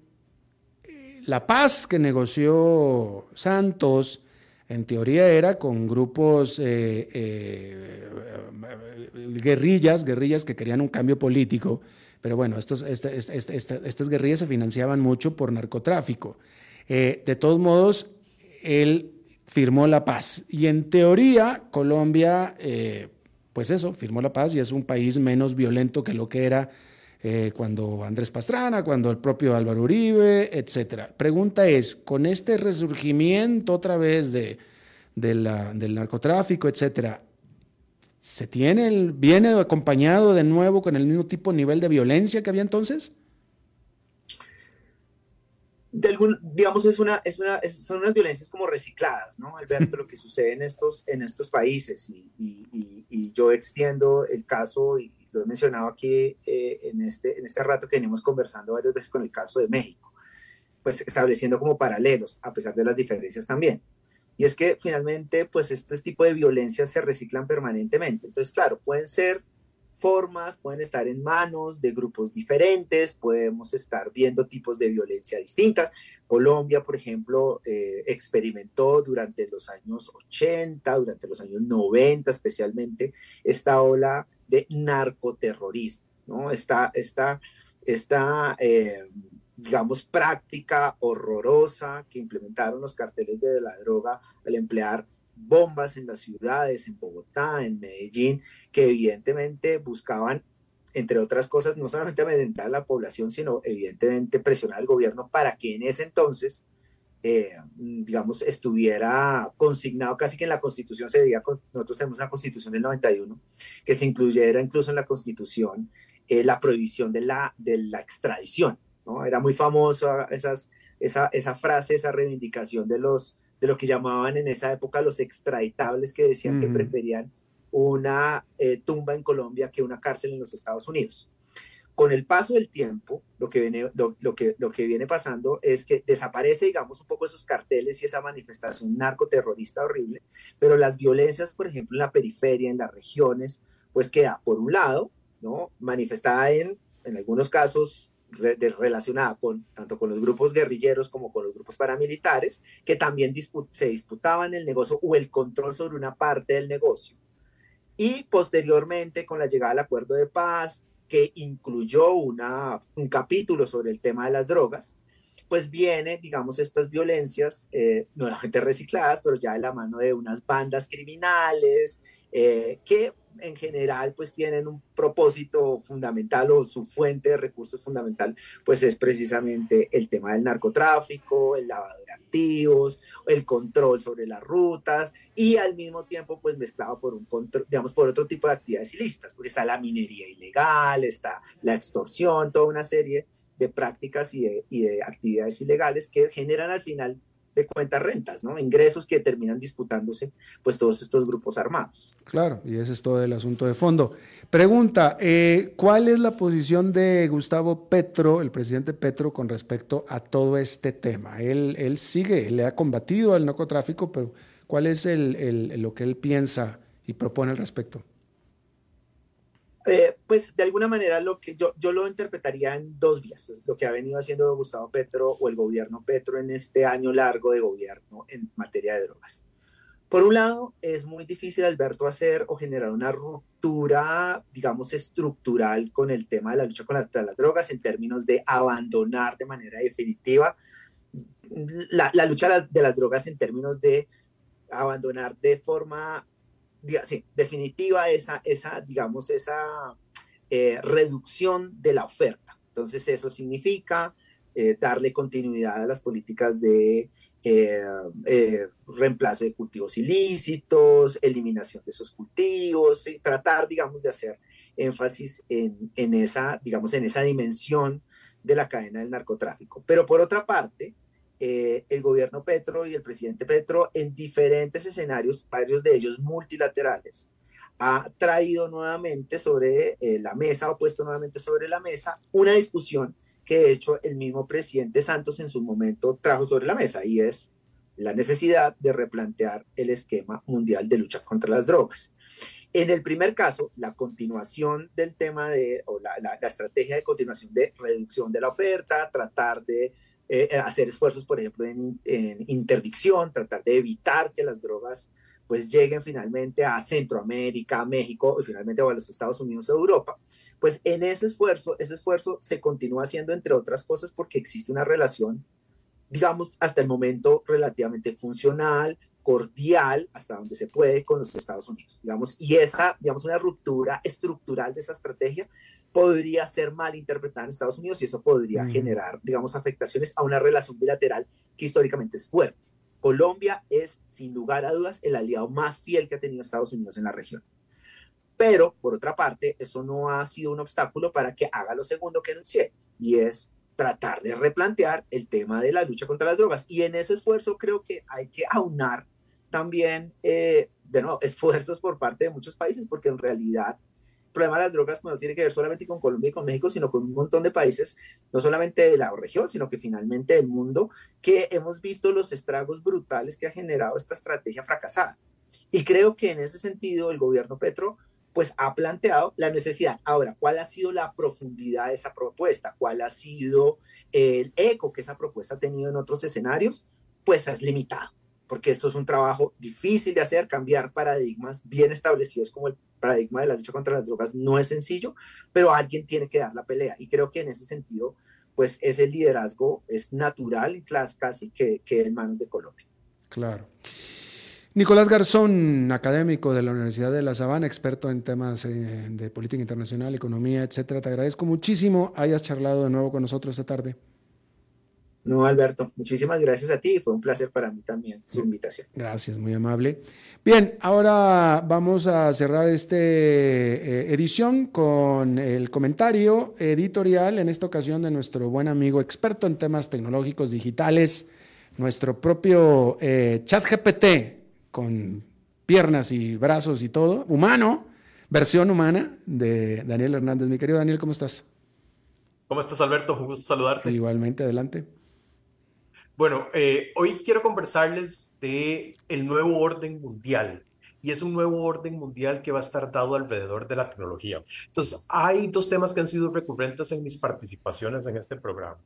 la paz que negoció Santos, en teoría era con grupos eh, eh, guerrillas, guerrillas que querían un cambio político, pero bueno, este, este, este, estas guerrillas se financiaban mucho por narcotráfico. Eh, de todos modos, él firmó la paz y en teoría Colombia, pues eso, firmó la paz y es un país menos violento que lo que era eh, cuando Andrés Pastrana, cuando el propio Álvaro Uribe, etcétera. Pregunta es, con este resurgimiento otra vez de, del narcotráfico, etcétera, ¿se tiene el, viene acompañado de nuevo con el mismo tipo de nivel de violencia que había entonces? Digamos, es una, son unas violencias como recicladas, ¿no, Alberto? lo que sucede en estos, en estos países. Y yo extiendo el caso y lo he mencionado aquí eh, en, este, en este rato que venimos conversando varias veces con el caso de México, pues estableciendo como paralelos, a pesar de las diferencias también. Y es que finalmente, pues este tipo de violencias se reciclan permanentemente. Entonces, claro, pueden ser formas, pueden estar en manos de grupos diferentes, podemos estar viendo tipos de violencia distintas. Colombia, por ejemplo, eh, experimentó durante los años 80, durante los años 90 especialmente, esta ola de narcoterrorismo, ¿no? Esta, esta, esta eh, digamos, práctica horrorosa que implementaron los carteles de la droga al emplear bombas en las ciudades, en Bogotá, en Medellín, que evidentemente buscaban, entre otras cosas, no solamente amedrentar a la población, sino evidentemente presionar al gobierno para que en ese entonces eh, digamos, estuviera consignado casi que en la Constitución se veía, nosotros tenemos una Constitución del 91, que se incluyera incluso en la Constitución eh, la prohibición de la, de la extradición, ¿no? Era muy famoso esas, esa, esa frase, esa reivindicación de los de lo que llamaban en esa época los extraditables que decían que preferían una eh, tumba en Colombia que una cárcel en los Estados Unidos con el paso del tiempo, lo que, viene, pasando es que desaparece, digamos, un poco esos carteles y esa manifestación narcoterrorista horrible, pero las violencias, por ejemplo, en la periferia, en las regiones, pues queda, por un lado, ¿no? manifestada en, en algunos casos, relacionada con tanto con los grupos guerrilleros como con los grupos paramilitares, que también se disputaban el negocio o el control sobre una parte del negocio. Y posteriormente, con la llegada del acuerdo de paz, que incluyó una, un capítulo sobre el tema de las drogas, pues viene, digamos, estas violencias eh, nuevamente recicladas, pero ya de la mano de unas bandas criminales eh, que en general pues tienen un propósito fundamental o su fuente de recursos fundamental pues es precisamente el tema del narcotráfico, el lavado de activos, el control sobre las rutas y al mismo tiempo pues mezclado por un control, digamos por otro tipo de actividades ilícitas, porque está la minería ilegal, está la extorsión, toda una serie de prácticas y de, actividades ilegales que generan al final de cuentas rentas, ¿no? Ingresos que terminan disputándose, pues, todos estos grupos armados. Claro, y ese es todo el asunto de fondo. Pregunta, eh, ¿cuál es la posición de Gustavo Petro, el presidente Petro, con respecto a todo este tema? Él, él sigue, le ha combatido al narcotráfico, pero ¿cuál es el, lo que él piensa y propone al respecto? Eh, pues de alguna manera lo que yo, yo lo interpretaría en dos vías, lo que ha venido haciendo Gustavo Petro o el gobierno Petro en este año largo de gobierno en materia de drogas. Por un lado, es muy difícil, Alberto, hacer o generar una ruptura, digamos, estructural con el tema de la lucha contra las drogas en términos de abandonar de manera definitiva la, la lucha de las drogas en términos de abandonar de forma definitiva esa, esa, digamos, esa eh, reducción de la oferta. Entonces eso significa eh, darle continuidad a las políticas de eh, reemplazo de cultivos ilícitos, eliminación de esos cultivos, y tratar, digamos, de hacer énfasis en, en, esa, digamos, en esa dimensión de la cadena del narcotráfico. Pero por otra parte, eh, el gobierno Petro y el presidente Petro en diferentes escenarios, varios de ellos multilaterales, ha traído nuevamente sobre eh, la mesa, o puesto nuevamente sobre la mesa, una discusión que de hecho el mismo presidente Santos en su momento trajo sobre la mesa y es la necesidad de replantear el esquema mundial de lucha contra las drogas. En el primer caso, la continuación del tema de, o la, la estrategia de continuación de reducción de la oferta, tratar de eh, eh, hacer esfuerzos, por ejemplo, en, interdicción, tratar de evitar que las drogas pues lleguen finalmente a Centroamérica, México y finalmente a los Estados Unidos o Europa, pues en ese esfuerzo, ese esfuerzo se continúa haciendo entre otras cosas porque existe una relación, digamos, hasta el momento relativamente funcional, cordial, hasta donde se puede con los Estados Unidos, digamos, y esa, digamos, una ruptura estructural de esa estrategia podría ser mal interpretada en Estados Unidos y eso podría mm. generar, digamos, afectaciones a una relación bilateral que históricamente es fuerte. Colombia es, sin lugar a dudas, el aliado más fiel que ha tenido Estados Unidos en la región. Pero, por otra parte, eso no ha sido un obstáculo para que haga lo segundo que anuncié, y es tratar de replantear el tema de la lucha contra las drogas. Y en ese esfuerzo creo que hay que aunar también, eh, de nuevo, esfuerzos por parte de muchos países, porque en realidad problema de las drogas pues, no tiene que ver solamente con Colombia y con México, sino con un montón de países, no solamente de la región, sino que finalmente del mundo, que hemos visto los estragos brutales que ha generado esta estrategia fracasada. Y creo que en ese sentido el gobierno Petro pues ha planteado la necesidad. Ahora, ¿cuál ha sido la profundidad de esa propuesta? ¿Cuál ha sido el eco que esa propuesta ha tenido en otros escenarios? Pues es limitado porque esto es un trabajo difícil de hacer, cambiar paradigmas bien establecidos como el paradigma de la lucha contra las drogas no es sencillo, pero alguien tiene que dar la pelea y creo que en ese sentido, pues ese liderazgo es natural y casi que, que en manos de Colombia. Claro. Nicolás Garzón, académico de la Universidad de La Sabana, experto en temas eh, de política internacional, economía, etcétera. Te agradezco muchísimo hayas charlado de nuevo con nosotros esta tarde. No, Alberto, muchísimas gracias a ti fue un placer para mí también su invitación. Gracias, muy amable. Bien, ahora vamos a cerrar esta eh, edición con el comentario editorial, en esta ocasión de nuestro buen amigo experto en temas tecnológicos digitales, nuestro propio eh, chat GPT con piernas y brazos y todo, humano, versión humana de Daniel Hernández. Mi querido Daniel, ¿cómo estás? ¿Cómo estás, Alberto? Un gusto saludarte. Igualmente, adelante. Bueno, eh, hoy quiero conversarles de el nuevo orden mundial y es un nuevo orden mundial que va a estar dado alrededor de la tecnología. Entonces, hay dos temas que han sido recurrentes en mis participaciones en este programa.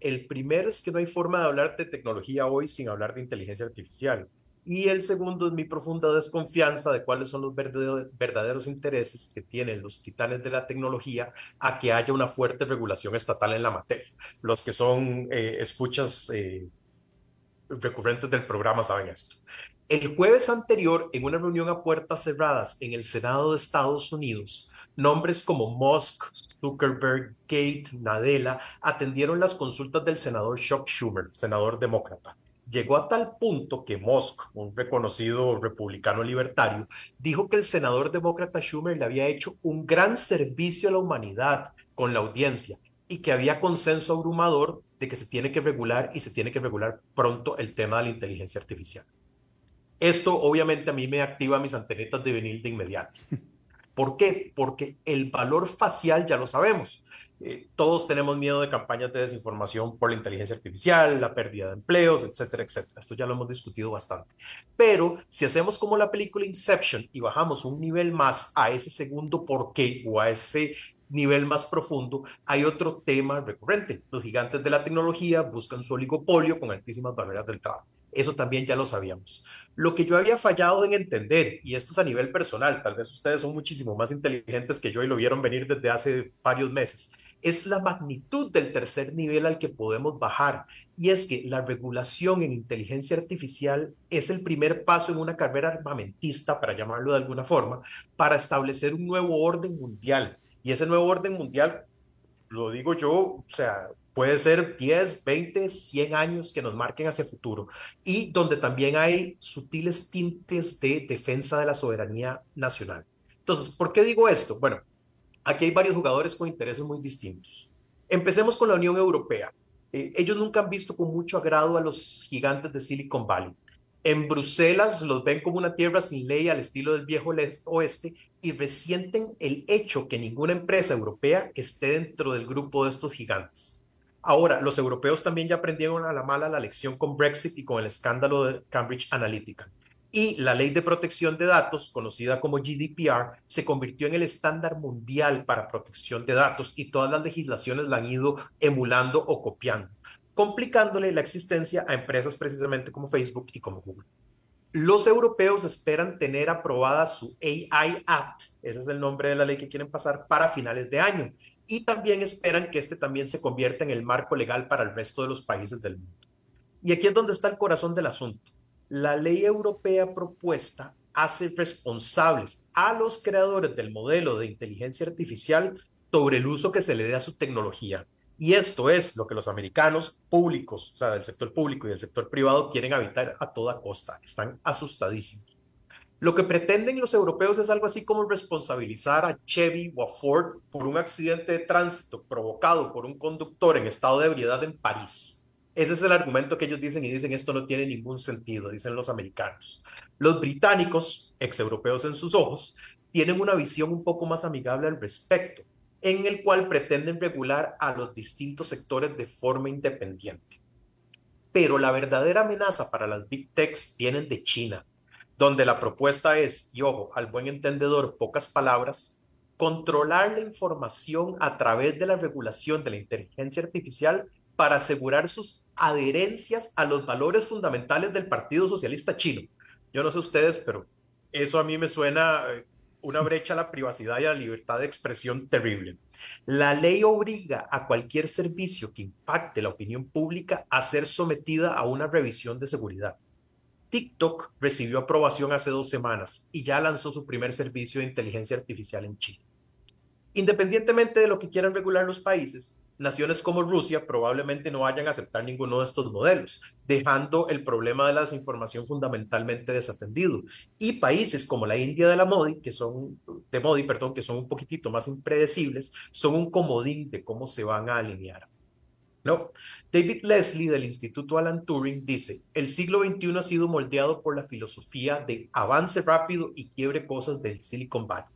El primero es que no hay forma de hablar de tecnología hoy sin hablar de inteligencia artificial. Y el segundo es mi profunda desconfianza de cuáles son los verdaderos intereses que tienen los titanes de la tecnología a que haya una fuerte regulación estatal en la materia. Los que son eh, escuchas eh, recurrentes del programa saben esto. El jueves anterior, en una reunión a puertas cerradas en el Senado de Estados Unidos, nombres como Musk, Zuckerberg, Kate, Nadella atendieron las consultas del senador Chuck Schumer, senador demócrata llegó a tal punto que Musk, un reconocido republicano libertario, dijo que el senador demócrata Schumer le había hecho un gran servicio a la humanidad con la audiencia y que había consenso abrumador de que se tiene que regular y se tiene que regular pronto el tema de la inteligencia artificial. Esto obviamente a mí me activa mis antenitas de venir de inmediato. ¿Por qué? Porque el valor facial ya lo sabemos. Eh, todos tenemos miedo de campañas de desinformación por la inteligencia artificial, la pérdida de empleos, etcétera, etcétera. Esto ya lo hemos discutido bastante. Pero si hacemos como la película Inception y bajamos un nivel más a ese segundo por qué o a ese nivel más profundo, hay otro tema recurrente. Los gigantes de la tecnología buscan su oligopolio con altísimas barreras del trabajo. Eso también ya lo sabíamos. Lo que yo había fallado en entender, y esto es a nivel personal, tal vez ustedes son muchísimo más inteligentes que yo y lo vieron venir desde hace varios meses, es la magnitud del tercer nivel al que podemos bajar. Y es que la regulación en inteligencia artificial es el primer paso en una carrera armamentista, para llamarlo de alguna forma, para establecer un nuevo orden mundial. Y ese nuevo orden mundial, lo digo yo, o sea, puede ser 10, 20, 100 años que nos marquen hacia el futuro. Y donde también hay sutiles tintes de defensa de la soberanía nacional. Entonces, ¿por qué digo esto? Bueno, aquí hay varios jugadores con intereses muy distintos. Empecemos con la Unión Europea. Eh, ellos nunca han visto con mucho agrado a los gigantes de Silicon Valley. En Bruselas los ven como una tierra sin ley al estilo del viejo oeste y resienten el hecho que ninguna empresa europea esté dentro del grupo de estos gigantes. Ahora, los europeos también ya aprendieron a la mala la lección con Brexit y con el escándalo de Cambridge Analytica y la ley de protección de datos, conocida como GDPR, se convirtió en el estándar mundial para protección de datos y todas las legislaciones la han ido emulando o copiando, complicándole la existencia a empresas precisamente como Facebook y como Google. Los europeos esperan tener aprobada su AI Act, ese es el nombre de la ley que quieren pasar para finales de año, y también esperan que este también se convierta en el marco legal para el resto de los países del mundo. Y aquí es donde está el corazón del asunto la ley europea propuesta hace responsables a los creadores del modelo de inteligencia artificial sobre el uso que se le dé a su tecnología. Y esto es lo que los americanos públicos, o sea, del sector público y del sector privado, quieren evitar a toda costa. Están asustadísimos. Lo que pretenden los europeos es algo así como responsabilizar a Chevy o a Ford por un accidente de tránsito provocado por un conductor en estado de ebriedad en París. Ese es el argumento que ellos dicen y dicen esto no tiene ningún sentido, dicen los americanos. Los británicos, ex-europeos en sus ojos, tienen una visión un poco más amigable al respecto, en el cual pretenden regular a los distintos sectores de forma independiente. Pero la verdadera amenaza para las big techs vienen de China, donde la propuesta es, y ojo, al buen entendedor, pocas palabras, controlar la información a través de la regulación de la inteligencia artificial para asegurar sus adherencias a los valores fundamentales del Partido Socialista Chino. Yo no sé ustedes, pero eso a mí me suena eh, una brecha a la privacidad y a la libertad de expresión terrible. La ley obliga a cualquier servicio que impacte la opinión pública a ser sometida a una revisión de seguridad. TikTok recibió aprobación hace dos semanas y ya lanzó su primer servicio de inteligencia artificial en Chile. Independientemente de lo que quieran regular los países, naciones como Rusia probablemente no vayan a aceptar ninguno de estos modelos, dejando el problema de la desinformación fundamentalmente desatendido. Y países como la India de la Modi, que son de Modi, perdón, que son un poquitito más impredecibles, son un comodín de cómo se van a alinear. No. David Leslie del Instituto Alan Turing dice, el siglo XXI ha sido moldeado por la filosofía de avance rápido y quiebre cosas del Silicon Valley.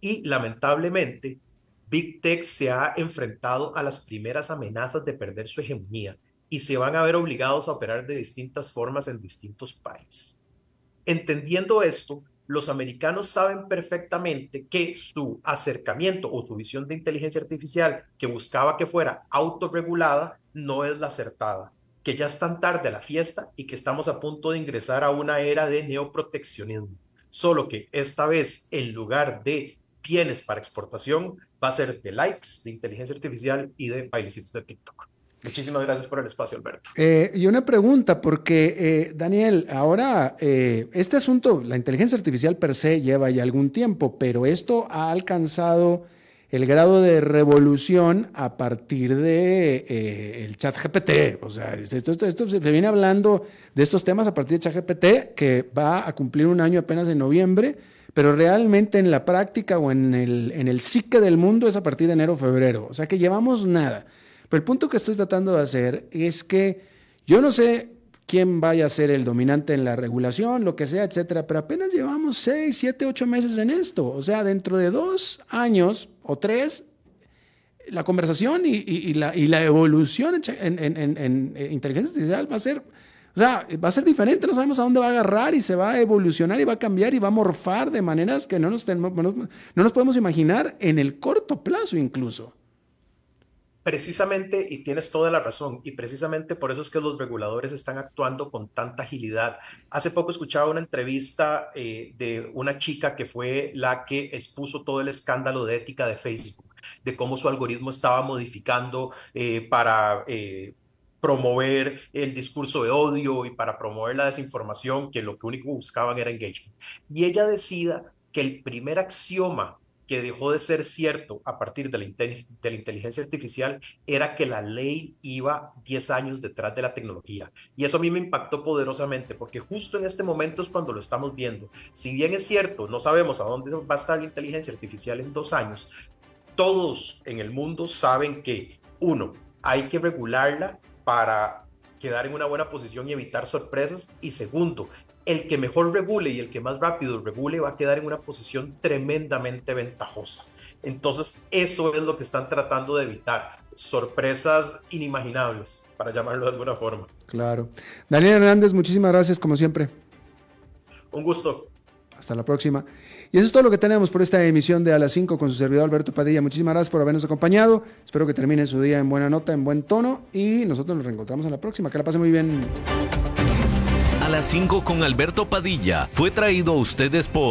Y lamentablemente, Big Tech se ha enfrentado a las primeras amenazas de perder su hegemonía y se van a ver obligados a operar de distintas formas en distintos países. Entendiendo esto, los americanos saben perfectamente que su acercamiento o su visión de inteligencia artificial que buscaba que fuera autorregulada no es la acertada, que ya es tan tarde la fiesta y que estamos a punto de ingresar a una era de neoproteccionismo. Solo que esta vez, en lugar de bienes para exportación, va a ser de likes, de inteligencia artificial y de bailecitos de TikTok. Muchísimas gracias por el espacio, Alberto. Eh, y una pregunta, porque eh, Daniel, ahora eh, este asunto, la inteligencia artificial per se lleva ya algún tiempo, pero esto ha alcanzado el grado de revolución a partir de el chat GPT. O sea, esto, esto, esto, se viene hablando de estos temas a partir de chat GPT, que va a cumplir un año apenas en noviembre pero realmente en la práctica o en el, en el psique del mundo es a partir de enero o febrero. O sea que llevamos nada. Pero el punto que estoy tratando de hacer es que yo no sé quién vaya a ser el dominante en la regulación, lo que sea, etcétera, pero apenas llevamos seis, siete, ocho meses en esto. O sea, dentro de dos años o tres, la conversación y, la, y la, evolución en, en, en inteligencia artificial va a ser o sea, va a ser diferente, no sabemos a dónde va a agarrar y se va a evolucionar y va a cambiar y va a morfar de maneras que no nos, no nos podemos imaginar en el corto plazo incluso. Precisamente, y tienes toda la razón, y precisamente por eso es que los reguladores están actuando con tanta agilidad. Hace poco escuchaba una entrevista eh, de una chica que fue la que expuso todo el escándalo de ética de Facebook de cómo su algoritmo estaba modificando eh, para eh, promover el discurso de odio y para promover la desinformación, que lo que único buscaban era engagement. Y ella decida que el primer axioma que dejó de ser cierto a partir de la, de la, inteligencia artificial era que la ley iba 10 años detrás de la tecnología. Y eso a mí me impactó poderosamente, porque justo en este momento es cuando lo estamos viendo. Si bien es cierto, no sabemos a dónde va a estar la inteligencia artificial en dos años, todos en el mundo saben que, uno, hay que regularla para quedar en una buena posición y evitar sorpresas. Y segundo, el que mejor regule y el que más rápido regule va a quedar en una posición tremendamente ventajosa. Entonces, eso es lo que están tratando de evitar. Sorpresas inimaginables, para llamarlo de alguna forma. Claro. Daniel Hernández, muchísimas gracias, como siempre. Un gusto. Hasta la próxima. Y eso es todo lo que tenemos por esta emisión de A las 5 con su servidor Alberto Padilla. Muchísimas gracias por habernos acompañado. Espero que termine su día en buena nota, en buen tono. Y nosotros nos reencontramos en la próxima. Que la pase muy bien. A las 5 con Alberto Padilla fue traído a ustedes por...